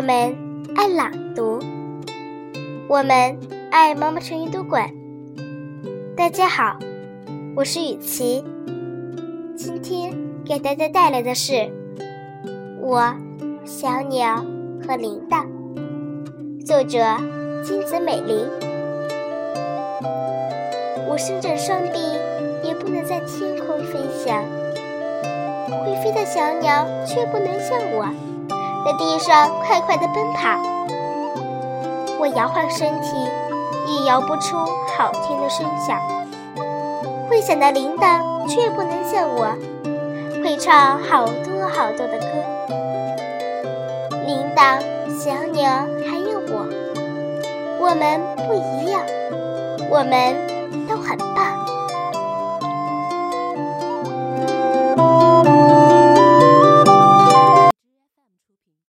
我们爱朗读，我们爱毛毛虫阅读馆。大家好，我是雨琪，今天给大家带来的是《我小鸟和铃铛》，作者金子美玲。我伸展双臂，也不能在天空飞翔，会飞的小鸟却不能像我。在地上快快地奔跑，我摇晃身体，也摇不出好听的声响。会响的铃铛却不能像我，会唱好多好多的歌。铃铛、小鸟还有我，我们不一样，我们都很棒。